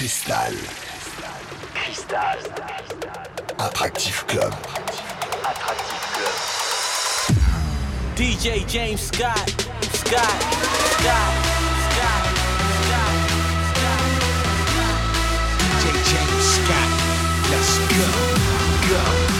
Cristal. Cristal. Attractif Club. Attractif Club. DJ James Scott. Scott. Scott. Scott. Scott. DJ James Scott. Let's go. Go.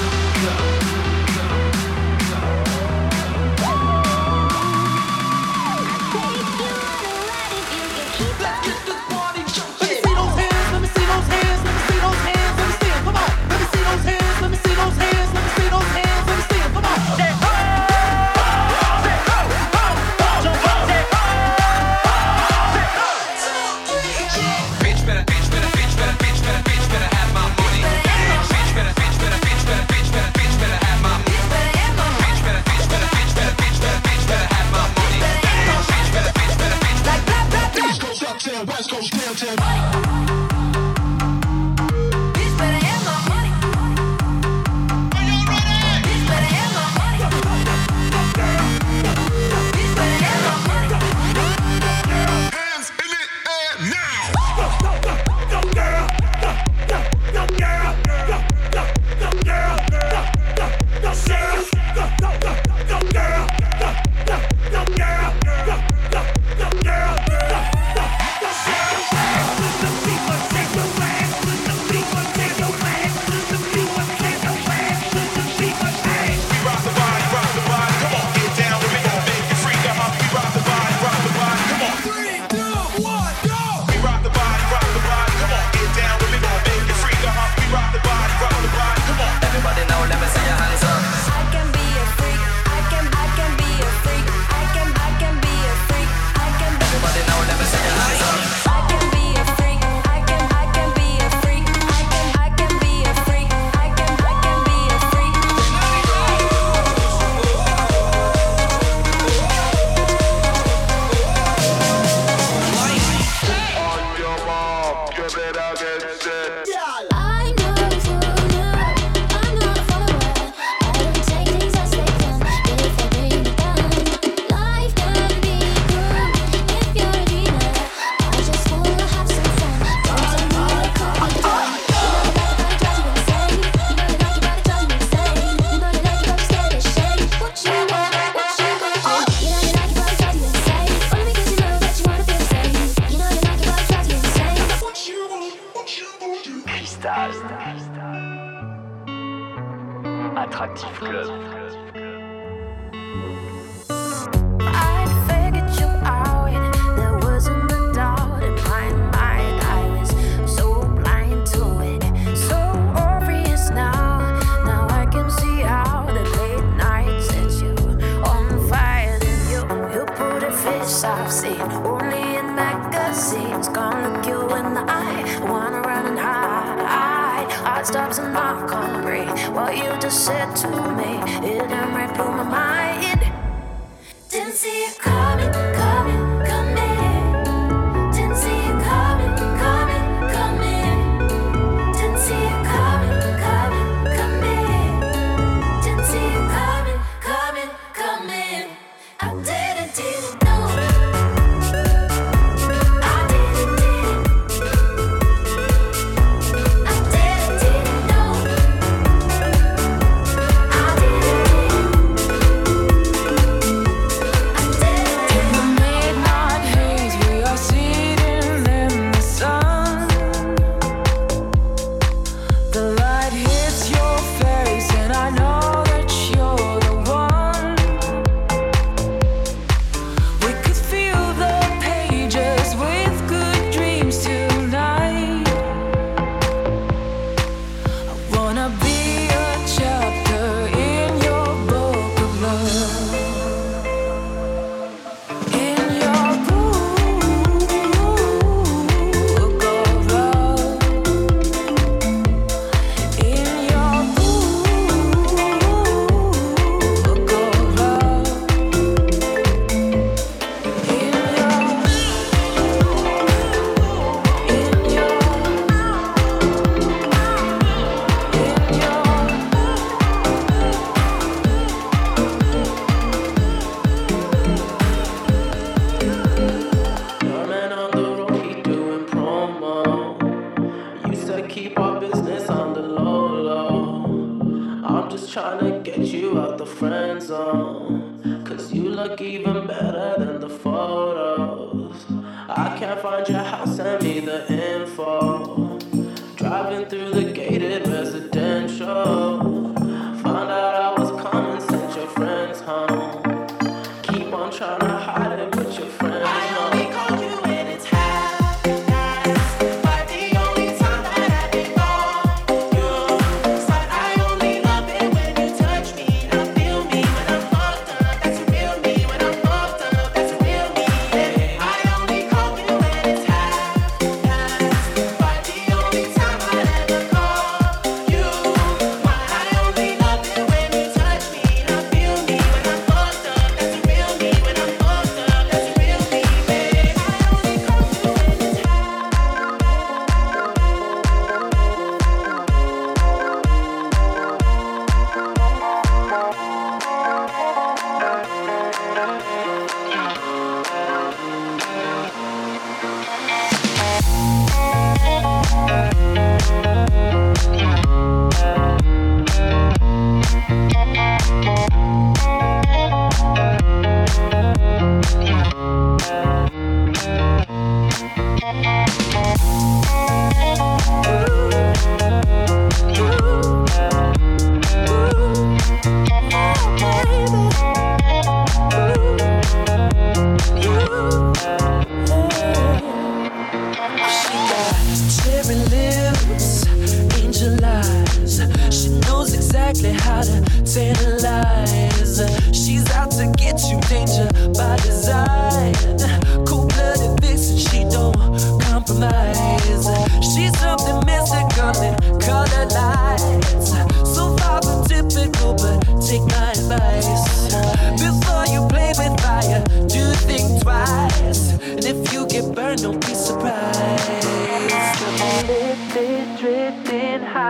She's something mystical in color lights. So far from typical, but take my advice. Before you play with fire, do think twice.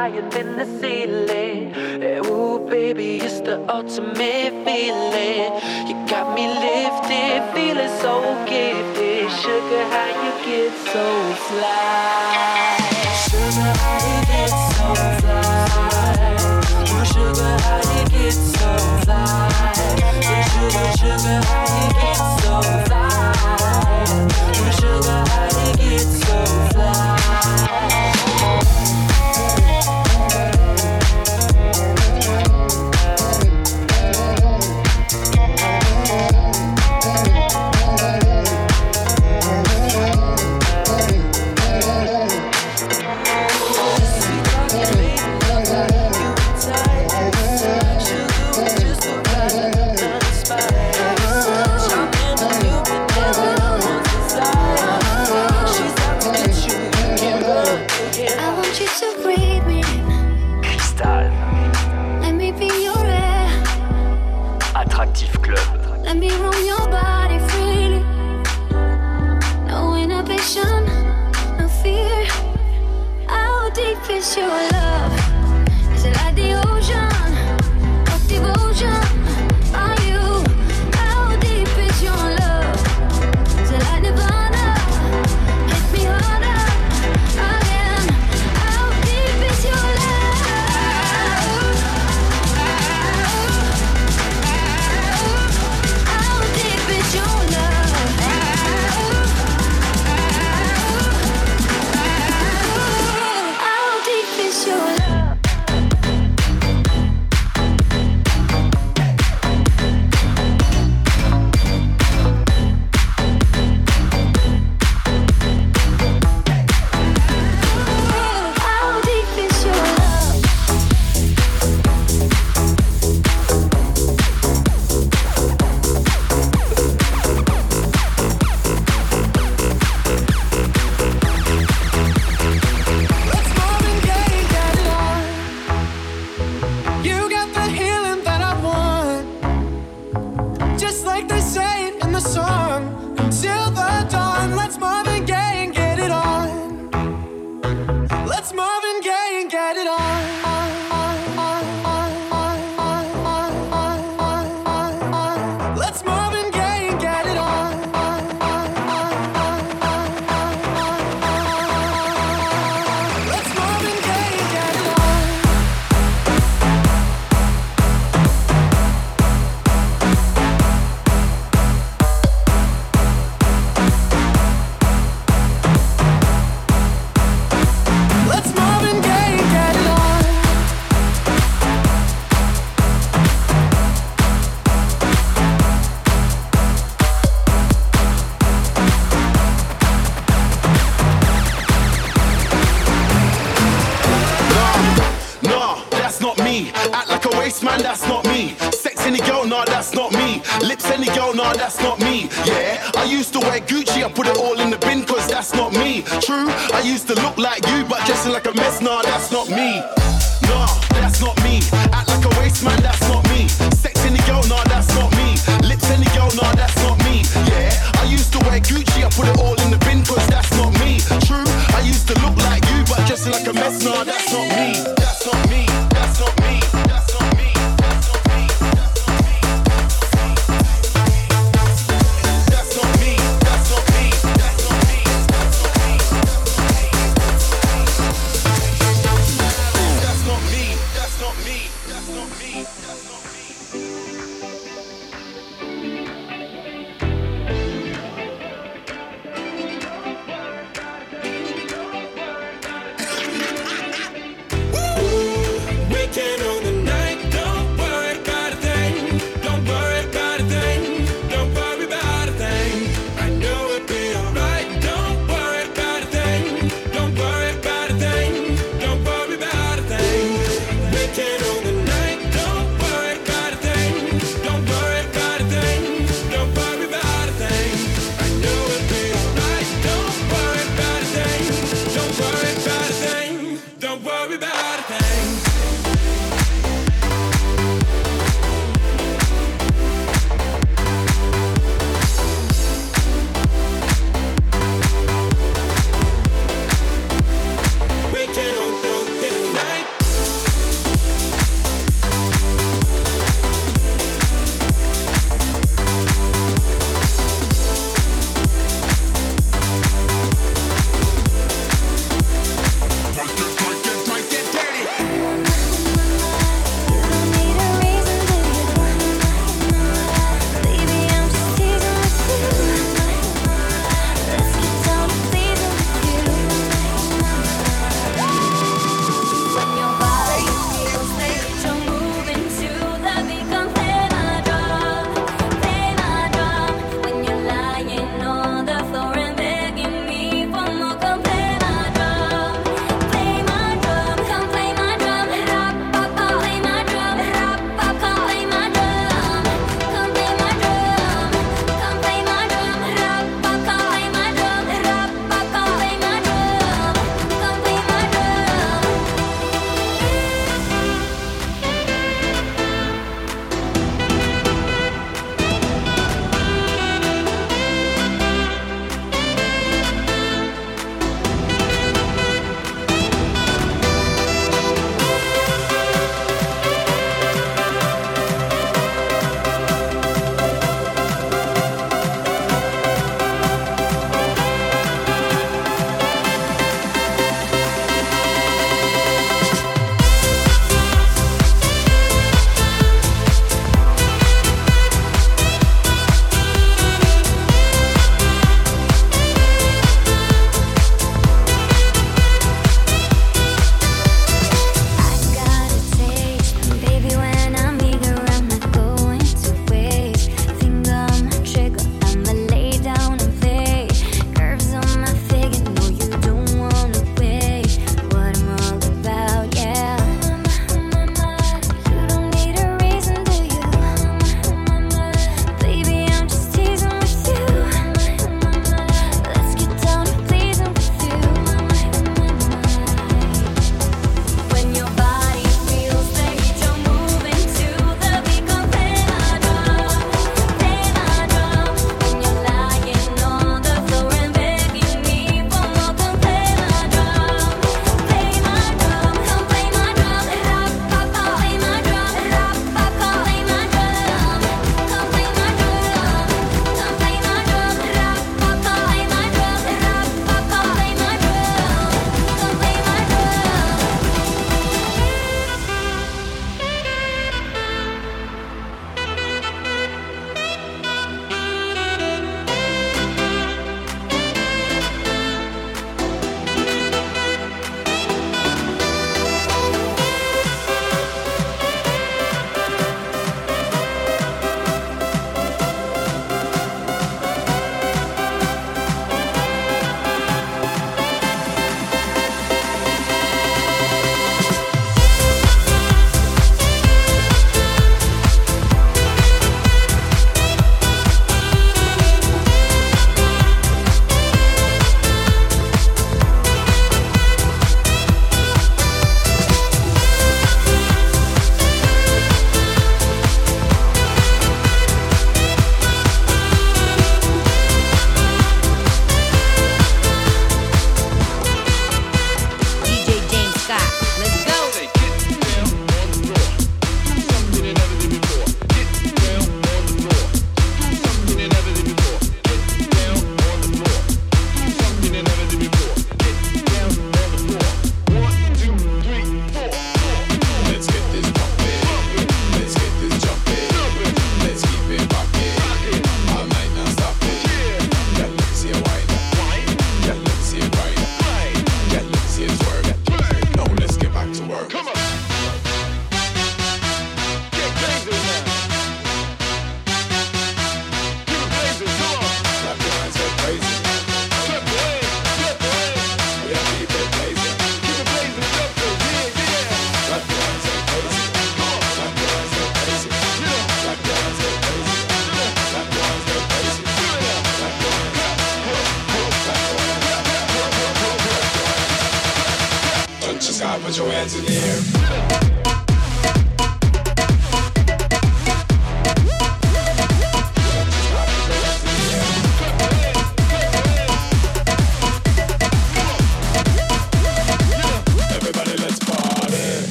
higher than the ceiling. Eh, ooh, baby, it's the ultimate feeling. You got me lifted, feeling so gifted. Sugar, how you get so fly? Sugar, how you get so fly? Oh, sugar, how you get so fly? Oh, sugar, sugar, how you get so fly? Oh, sugar, how you get so fly?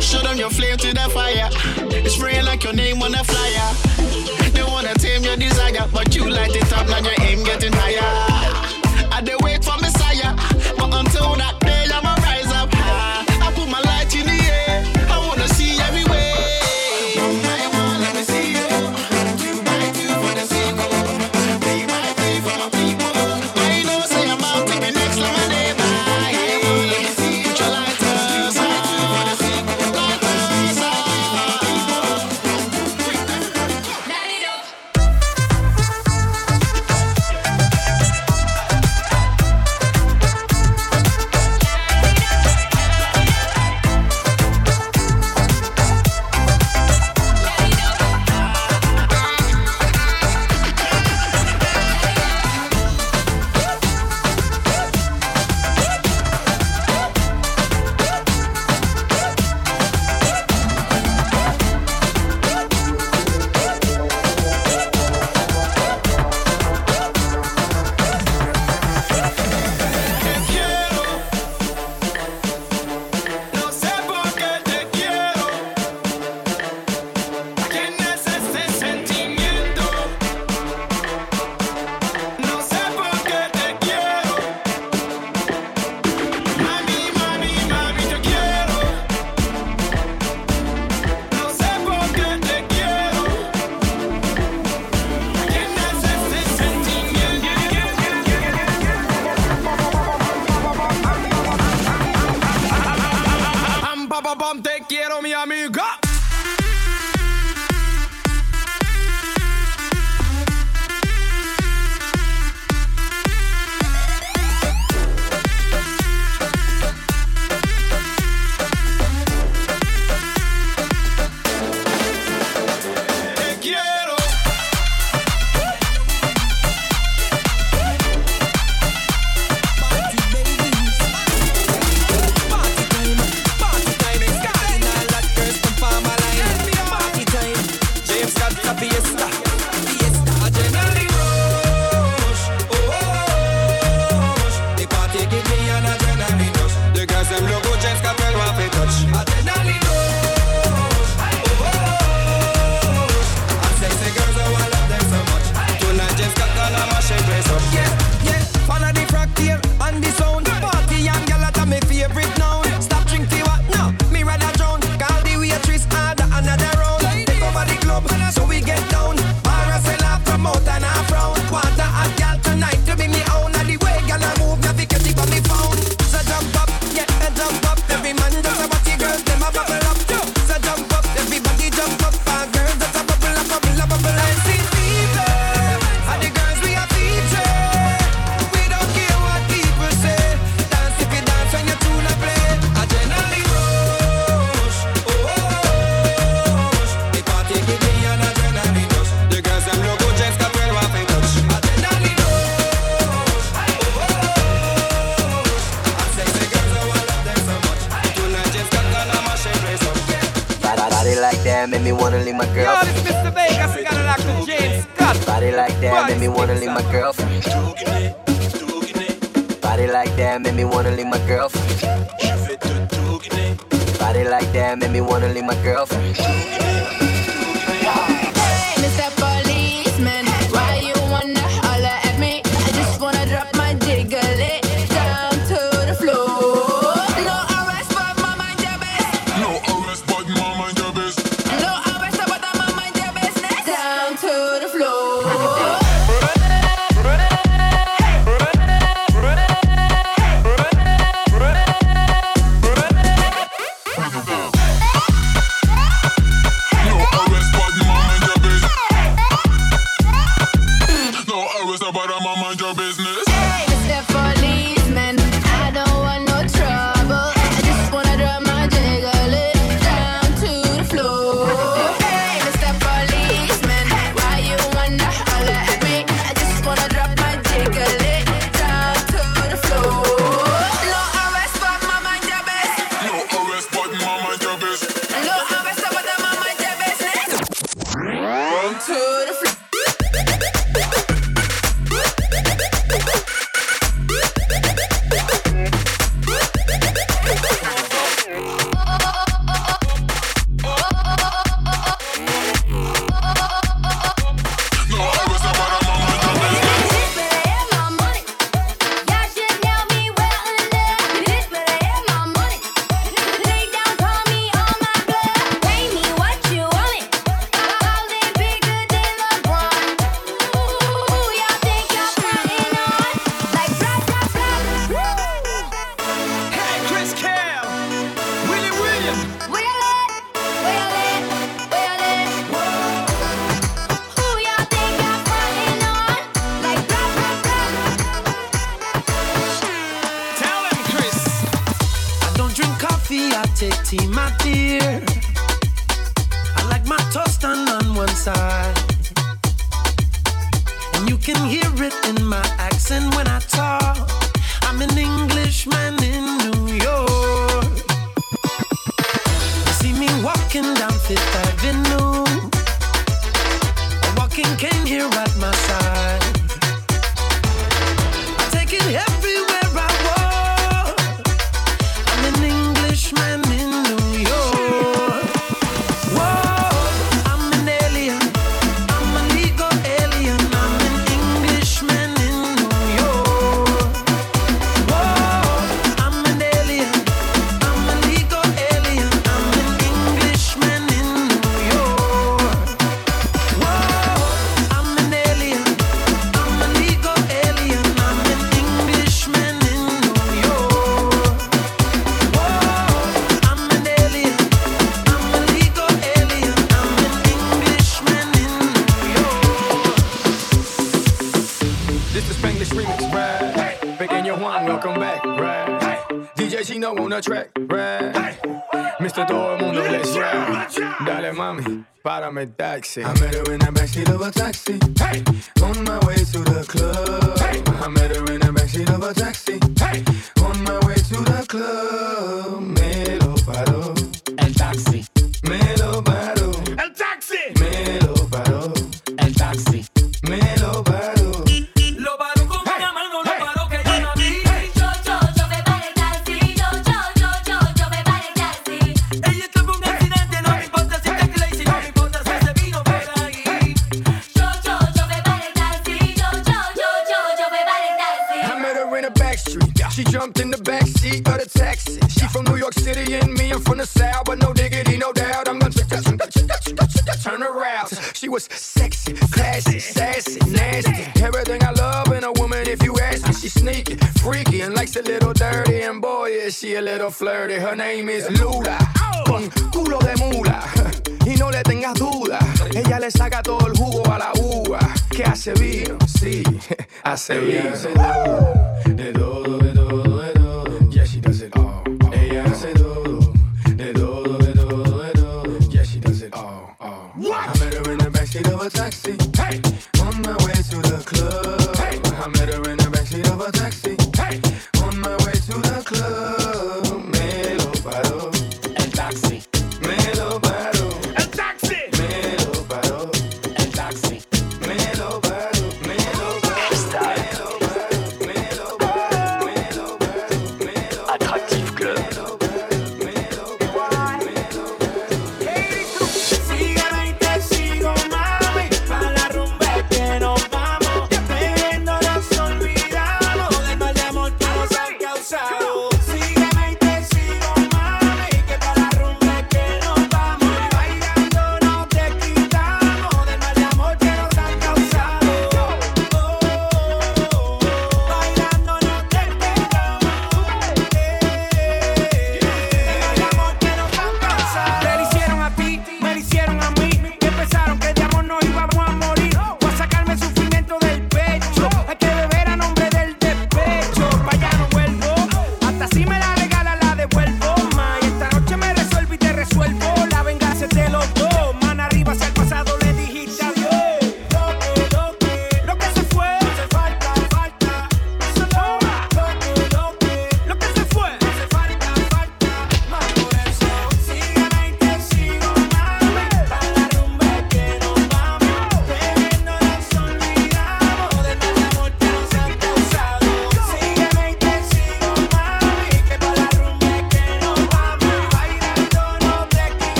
Show them your flame to the fire. It's spraying like your name on a flyer. They wanna tame your desire, but you light it up, now your aim getting higher. Dale mami, párame el taxi. I met her in the backseat of a taxi. Hey, on my way to the club. Hey, I met her in the backseat of a taxi. Hey, on my way to the club. say yes.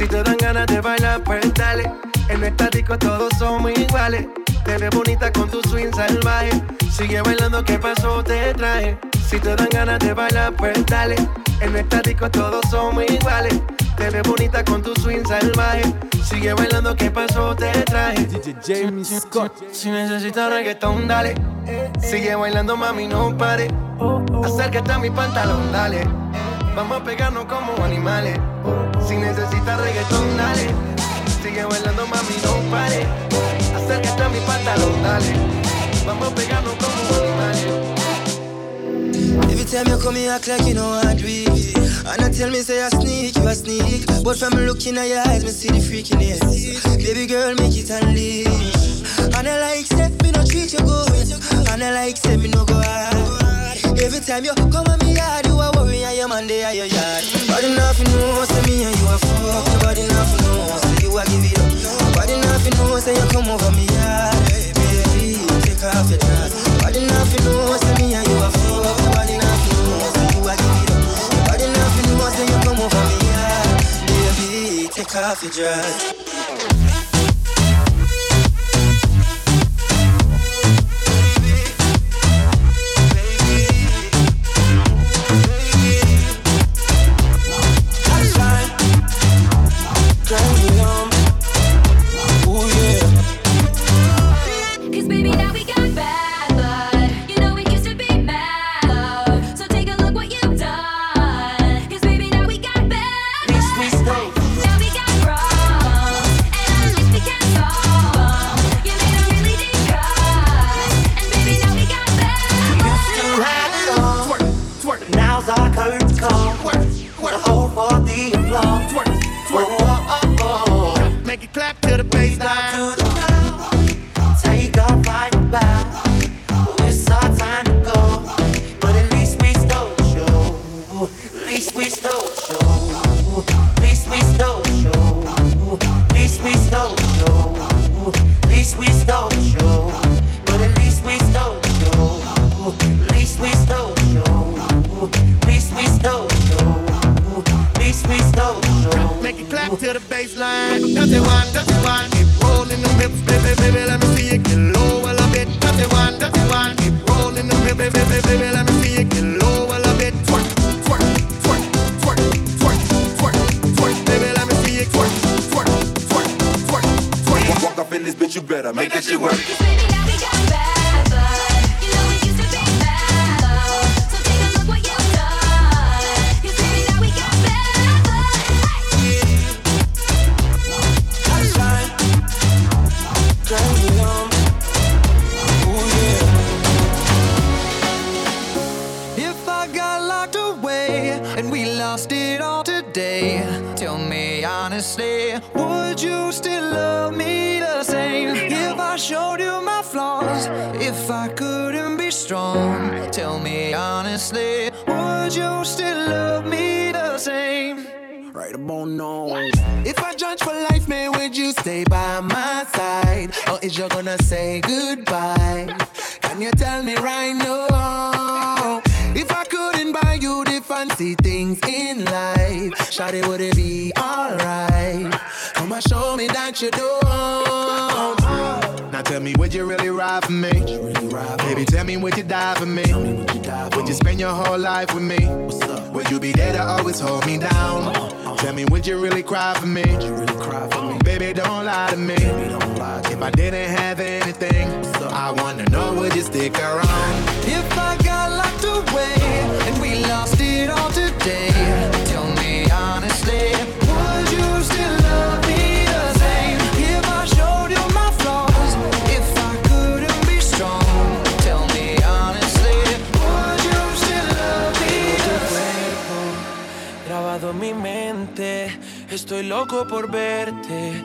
Si te dan ganas de bailar, pues dale. En esta disco todos somos iguales. Te ves bonita con tu swing salvaje. Sigue bailando, ¿qué pasó? Te traje. Si te dan ganas de bailar, pues dale. En esta disco todos somos iguales. Te ves bonita con tu swing salvaje. Sigue bailando, ¿qué pasó? Te traje. DJ Jamie Scott. Si necesitas reggaetón, dale. Sigue bailando, mami, no pare. Acércate a mi pantalón, dale. Vamos a pegarnos como animales. Si necesitas reggaetón, dale. Sigue bailando, mami, no pare. Acércate a mi pantalón, dale. Vamos a pegarnos como animales. Every time you come here, act like you know I do it. And I tell me, say I sneak, you a sneak. But from looking at your eyes, me see the freakiness. Baby girl, make it unleash. And I like, say, me no treat you good. And I like, say, me no go hard. Every time you come on me yard, you a worry, and your man there at your yard. Body nothing know, say me and you a fuck. Nobody nothing know, say you a give it up. Nobody nothing know, say you come over me yard. Baby, take off your dress. Nobody nothing know, say me and you a fuck. Nobody nothing know, say you a give it up. Nobody nothing know, say you come over me yard. Baby, take off your dress. Baseline. It one, it one. Keep rolling them hips, baby, baby. Let me see you get low a little bit. It one, it one. Keep rolling them hips, baby, baby, baby. Let me see you get low a little bit. Twerk, twerk, twerk, twerk, twerk, twerk, twerk. Baby, let me see you twerk, twerk, twerk, twerk, twerk. Walk up in this bitch, you better make that shit work. Shawty, would it be alright? Come on, show me that you don't. Now tell me, would you really ride for me? Really ride Baby, tell me, would you die for me? Would you die would you spend your whole life with me? Would you be there to always hold me down? Tell me, would you really cry for me? You really cry for me? Baby, don't lie to me. Baby, don't lie. If I didn't have anything, I wanna know, would you stick around? If I Estoy loco por verte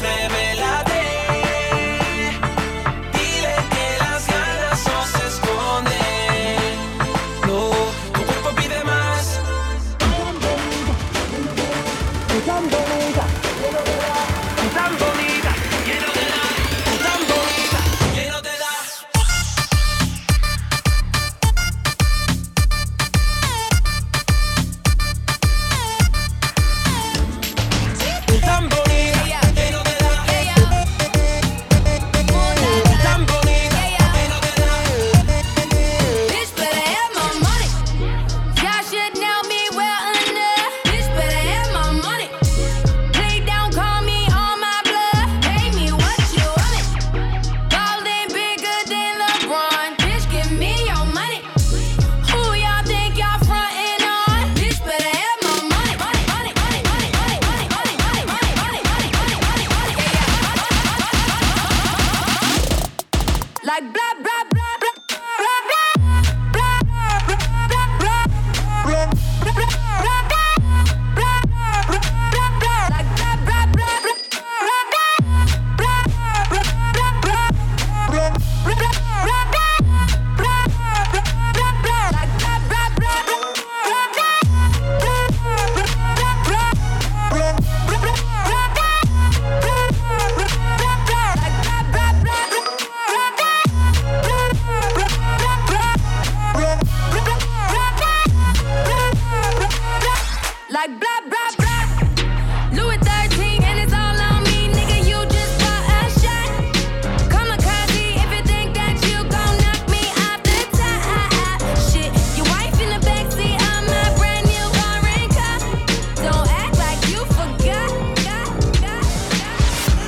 baby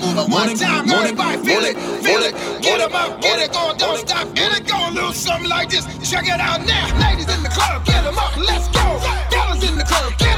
keep it one time. Everybody feel it, feel it. Get 'em up, get it going, don't stop, get it going. Little something like this. Check it out now. Ladies in the club, get get 'em up, let's go. Fellas in the club, get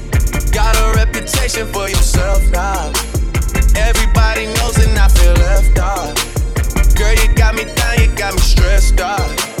got a reputation for yourself now. Everybody knows and I feel left out. Girl, you got me down, you got me stressed out.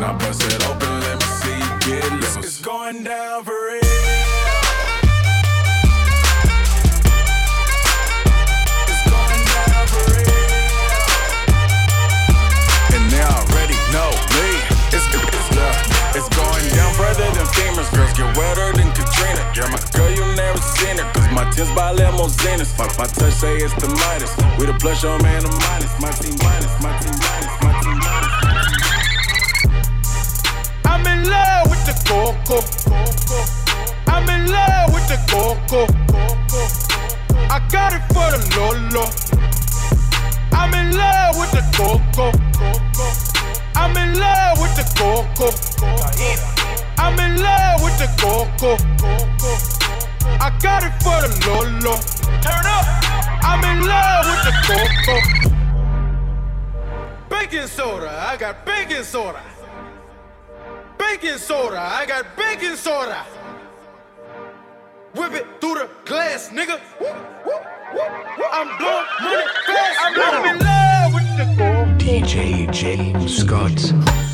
Now bust it open, let me see get loose. It's going down for real. It's going down for real. And they already know me. It's, it's, uh, it's going down further than famous girls get wetter than Katrina. Yeah, my girl, you never seen her. Cause my tins by limousines. My, my touch say it's the minus. We the plus, your man, the minus, my team minus, my team minus. The coco. I'm in love with the coco. I got it for the Lolo. I'm in love with the coco. I'm in love with the coco. I'm in love with the coco. I got it for the Lolo. Turn up. I'm in love with the coco. Baking soda, I got baking soda. Baking soda, I got baking soda. Whip it through the glass, nigga. I'm blowing money fast. I'm in love with the. DJ James Scott.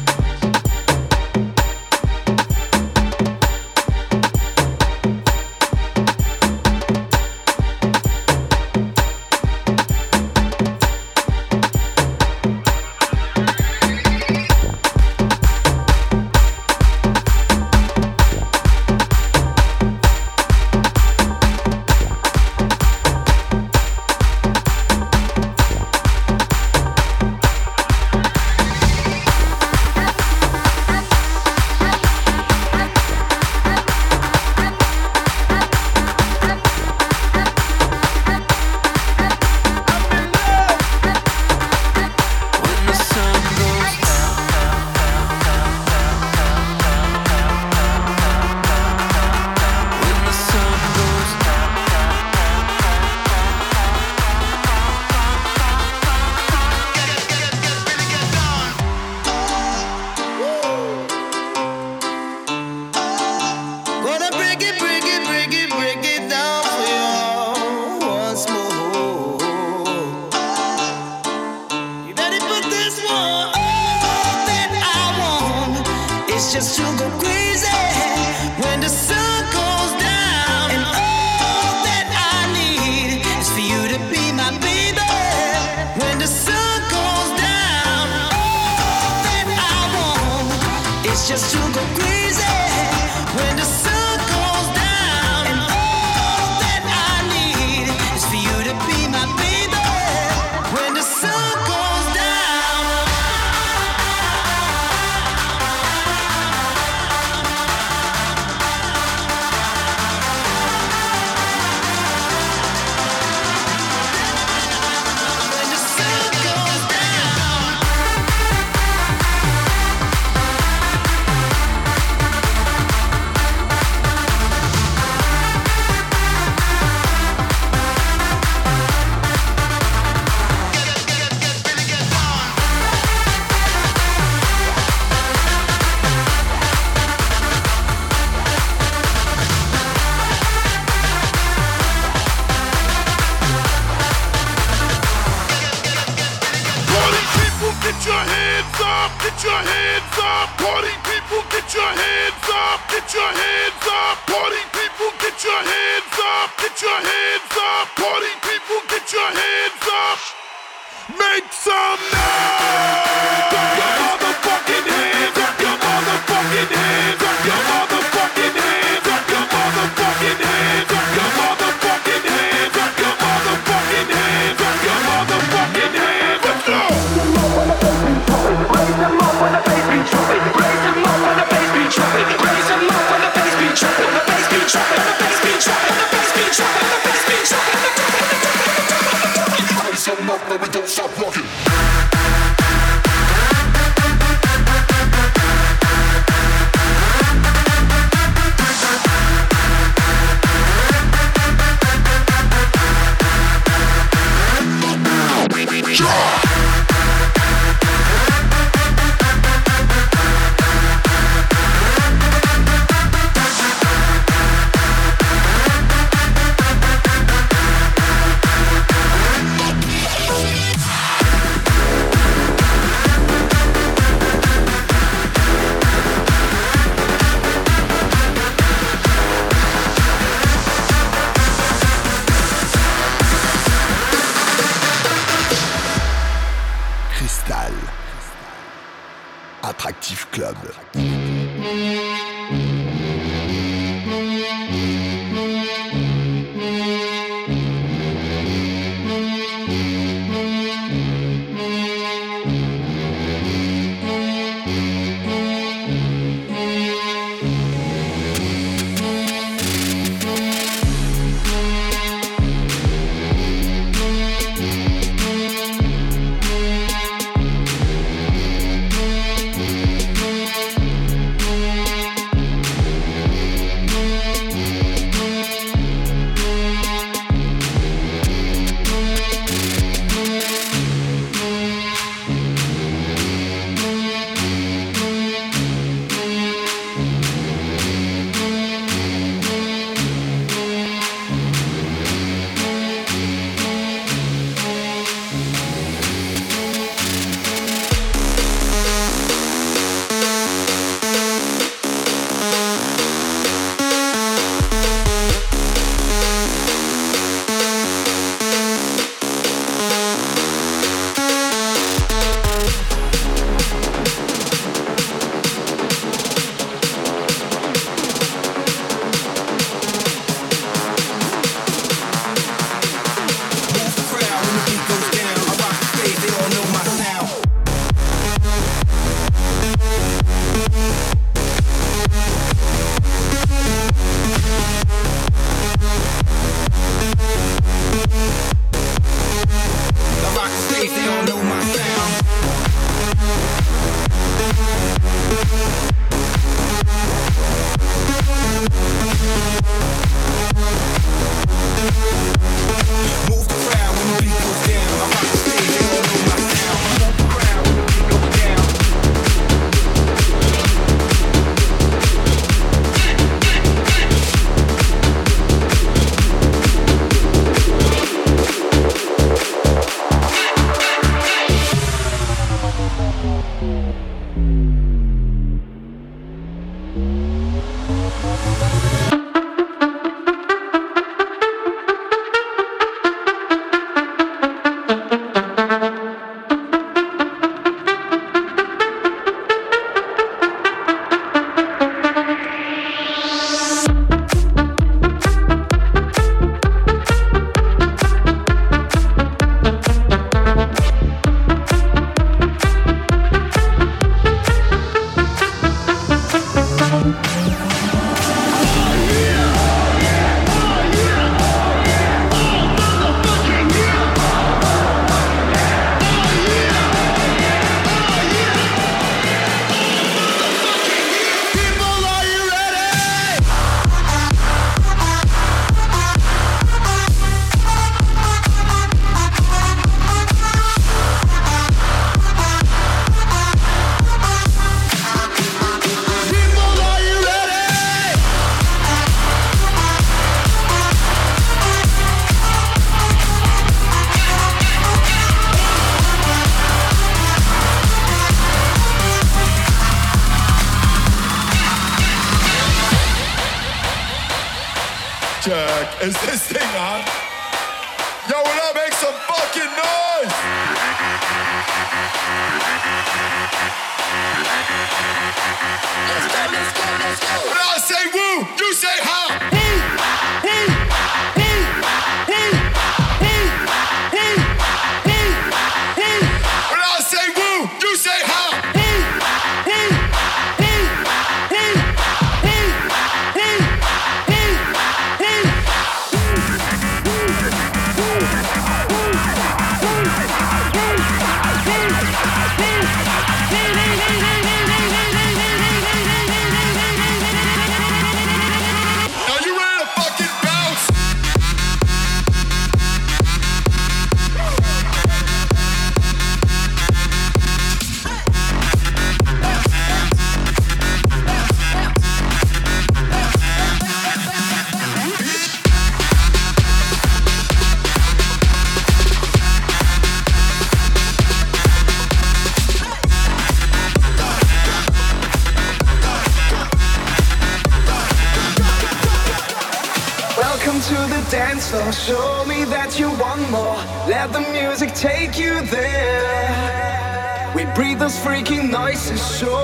place is so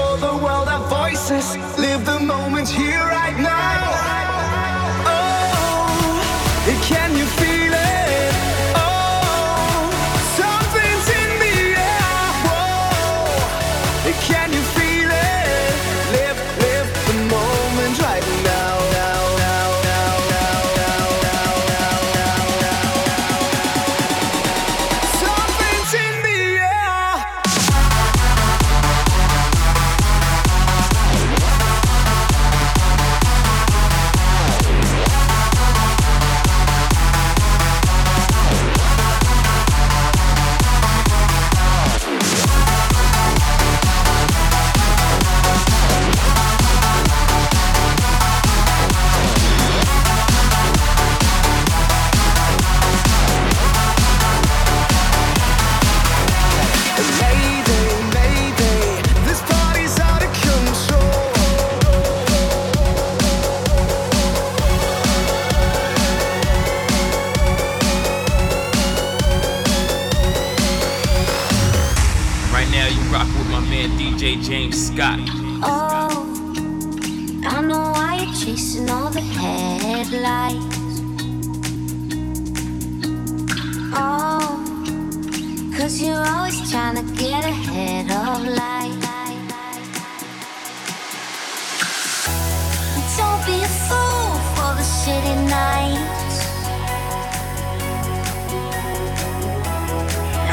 man DJ James Scott. Oh, I know why you're chasing all the headlights. Oh, cause you're always trying to get ahead of life. Don't be a fool for the shitty night.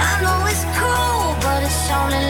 I know it's cruel, but it's only.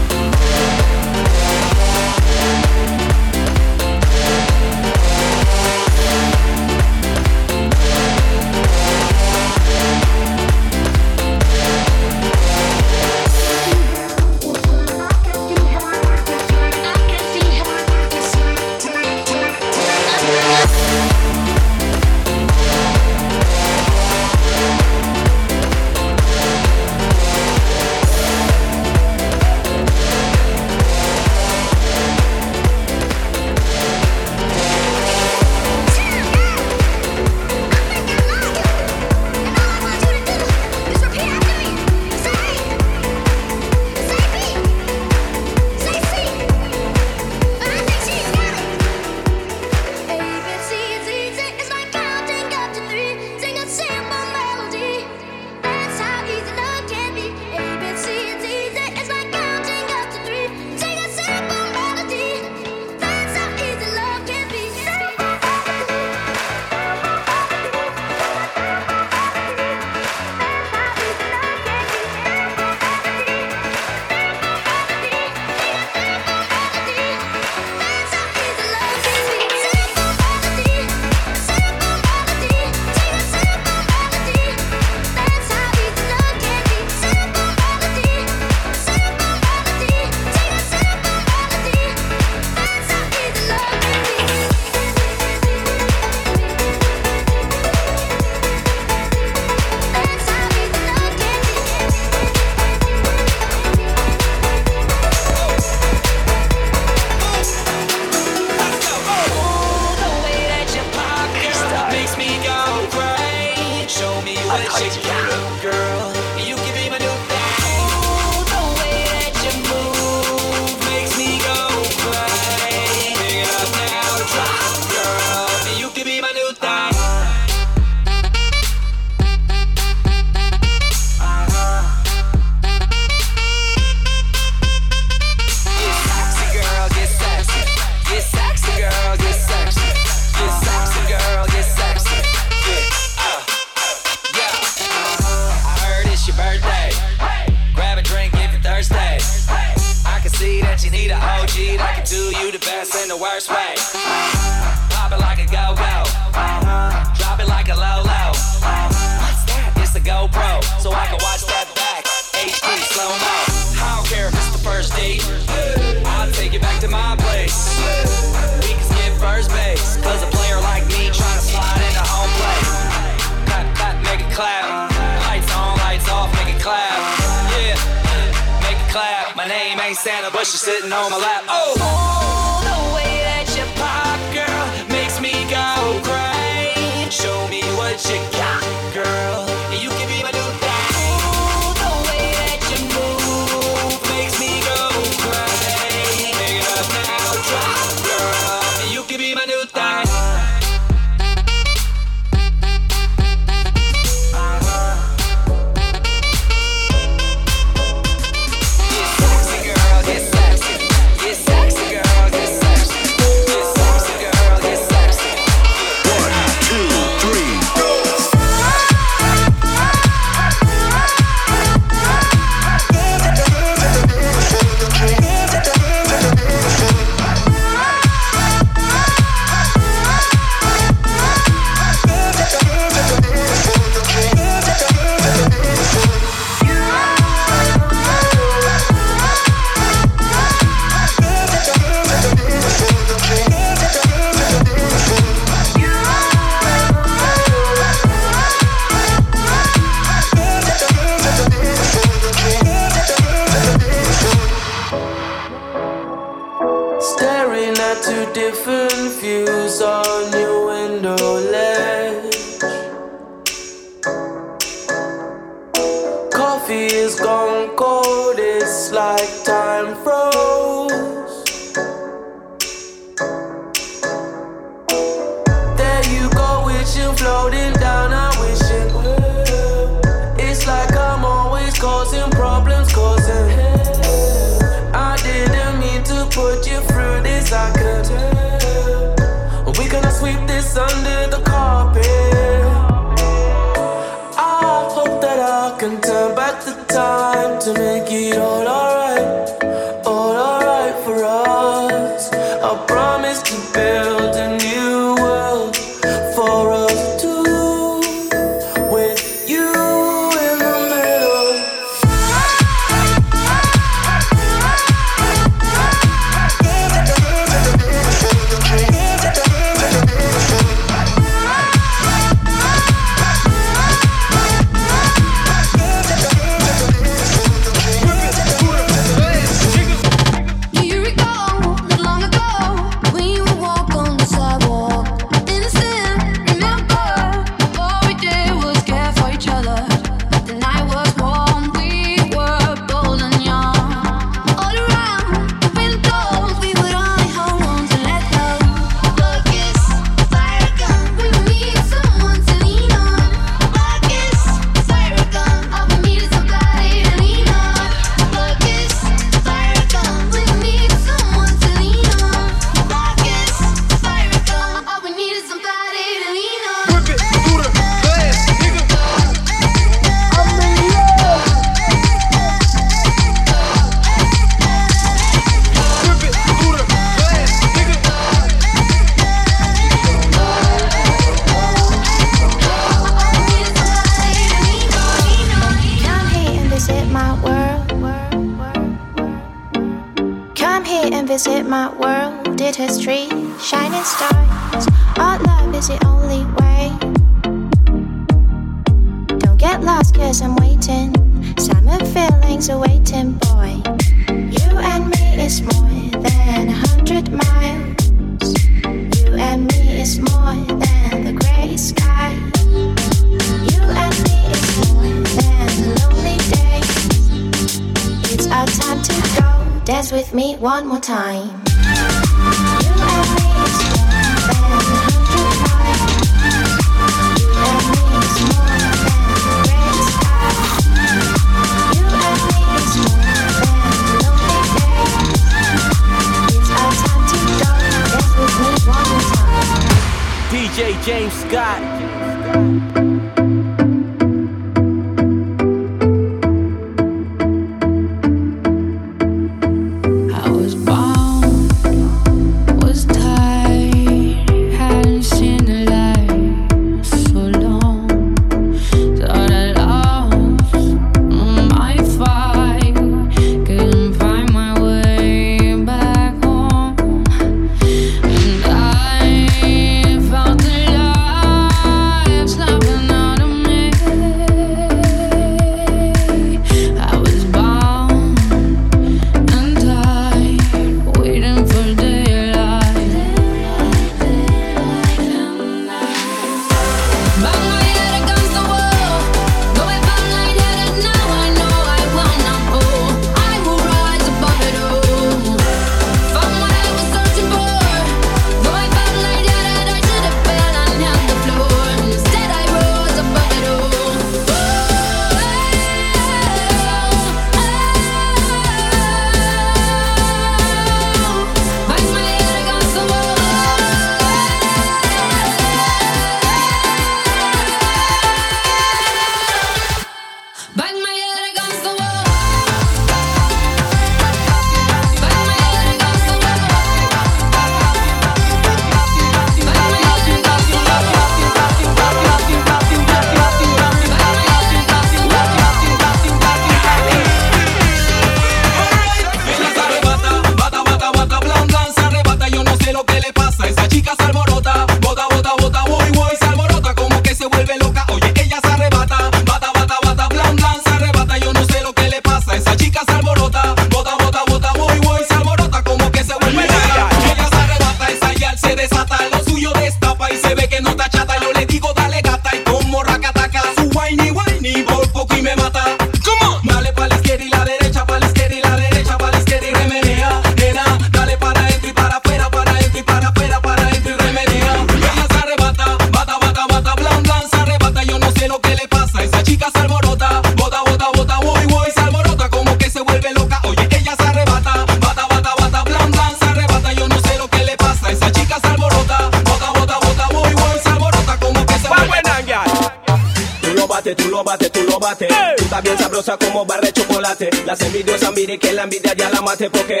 la envidia ya la mate porque